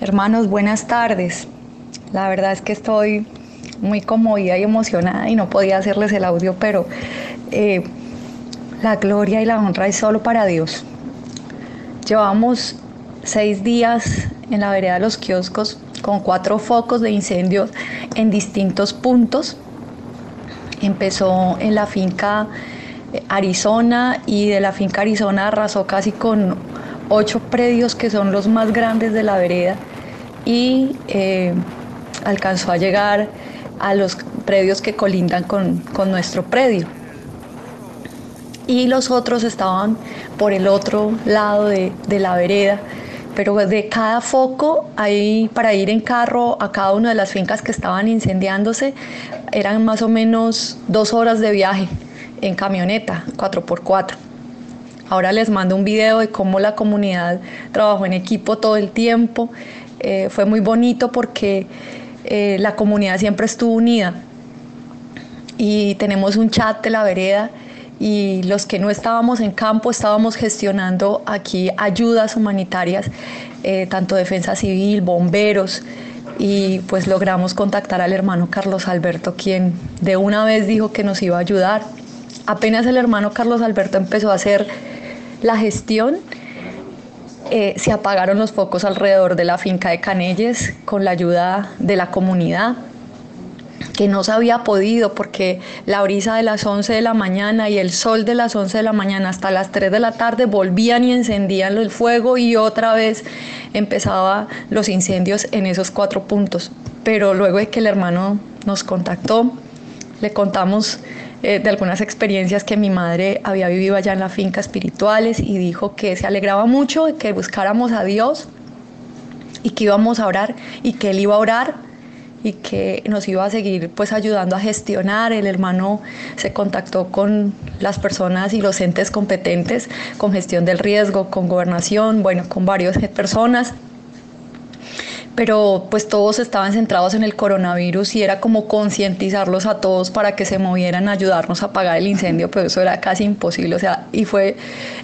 Hermanos, buenas tardes. La verdad es que estoy muy conmovida y emocionada y no podía hacerles el audio, pero eh, la gloria y la honra es solo para Dios. Llevamos seis días en la vereda de los kioscos con cuatro focos de incendios en distintos puntos. Empezó en la finca eh, Arizona y de la finca Arizona arrasó casi con ocho predios que son los más grandes de la vereda y eh, alcanzó a llegar a los predios que colindan con, nuestro predio. Y los otros estaban por el otro lado de, de la vereda pero de cada foco, ahí para ir en carro a cada una de las fincas que estaban incendiándose, eran más o menos dos horas de viaje en camioneta 4x4. Ahora les mando un video de cómo la comunidad trabajó en equipo todo el tiempo. Eh, fue muy bonito porque eh, la comunidad siempre estuvo unida y tenemos un chat de la vereda y los que no estábamos en campo estábamos gestionando aquí ayudas humanitarias, eh, tanto defensa civil, bomberos, y pues logramos contactar al hermano Carlos Alberto, quien de una vez dijo que nos iba a ayudar. Apenas el hermano Carlos Alberto empezó a hacer la gestión, eh, se apagaron los focos alrededor de la finca de Canelles con la ayuda de la comunidad que no se había podido porque la brisa de las 11 de la mañana y el sol de las 11 de la mañana hasta las 3 de la tarde volvían y encendían el fuego y otra vez empezaba los incendios en esos cuatro puntos. Pero luego de que el hermano nos contactó, le contamos eh, de algunas experiencias que mi madre había vivido allá en la finca espirituales y dijo que se alegraba mucho de que buscáramos a Dios y que íbamos a orar y que Él iba a orar y que nos iba a seguir pues ayudando a gestionar. El hermano se contactó con las personas y los entes competentes con gestión del riesgo, con gobernación, bueno, con varias personas pero pues todos estaban centrados en el coronavirus y era como concientizarlos a todos para que se movieran a ayudarnos a apagar el incendio, pero eso era casi imposible, o sea, y fue,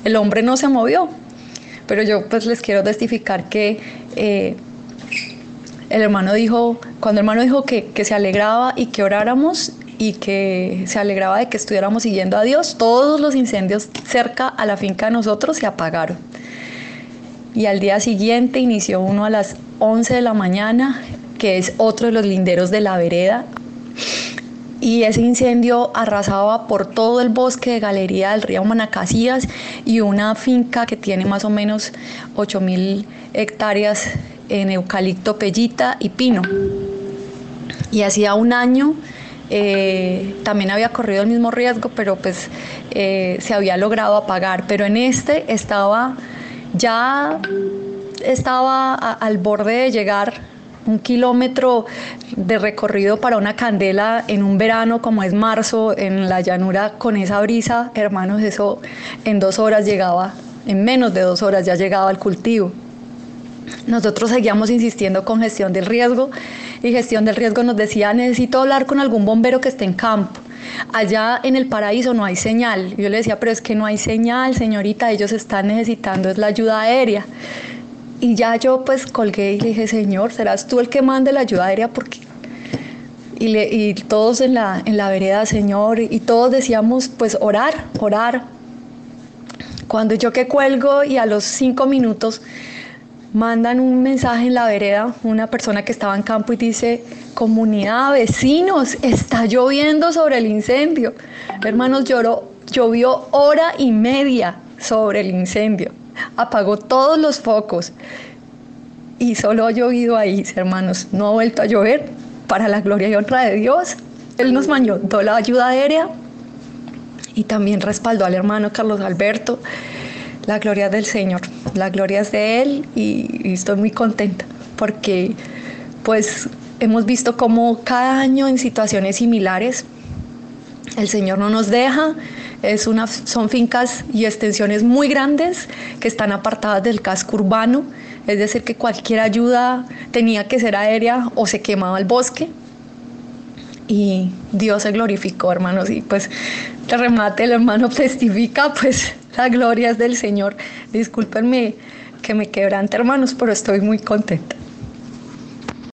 el hombre no se movió, pero yo pues les quiero testificar que eh, el hermano dijo, cuando el hermano dijo que, que se alegraba y que oráramos y que se alegraba de que estuviéramos siguiendo a Dios, todos los incendios cerca a la finca de nosotros se apagaron. Y al día siguiente inició uno a las 11 de la mañana, que es otro de los linderos de la vereda. Y ese incendio arrasaba por todo el bosque de Galería del Río Manacasías y una finca que tiene más o menos 8.000 hectáreas en eucalipto, pellita y pino. Y hacía un año eh, también había corrido el mismo riesgo, pero pues eh, se había logrado apagar. Pero en este estaba ya estaba al borde de llegar un kilómetro de recorrido para una candela en un verano como es marzo en la llanura con esa brisa, hermanos, eso en dos horas llegaba, en menos de dos horas ya llegaba al cultivo. Nosotros seguíamos insistiendo con gestión del riesgo y gestión del riesgo nos decía necesito hablar con algún bombero que esté en campo. Allá en el paraíso no hay señal. Yo le decía, pero es que no hay señal, señorita, ellos están necesitando es la ayuda aérea. Y ya yo pues colgué y le dije, Señor, ¿serás tú el que mande la ayuda aérea? Porque... Y, y todos en la, en la vereda, Señor, y todos decíamos, pues orar, orar. Cuando yo que cuelgo y a los cinco minutos mandan un mensaje en la vereda, una persona que estaba en campo y dice, comunidad, vecinos, está lloviendo sobre el incendio. Hermanos, lloró, llovió hora y media sobre el incendio apagó todos los focos y solo ha llovido ahí, hermanos, no ha vuelto a llover para la gloria y honra de Dios. Él nos mandó la ayuda aérea y también respaldó al hermano Carlos Alberto. La gloria del Señor, la gloria es de Él y, y estoy muy contenta porque pues hemos visto como cada año en situaciones similares el Señor no nos deja, es una, son fincas y extensiones muy grandes que están apartadas del casco urbano, es decir, que cualquier ayuda tenía que ser aérea o se quemaba el bosque. Y Dios se glorificó, hermanos, y pues te remate el hermano testifica, pues la gloria es del Señor. Discúlpenme que me quebrante, hermanos, pero estoy muy contenta.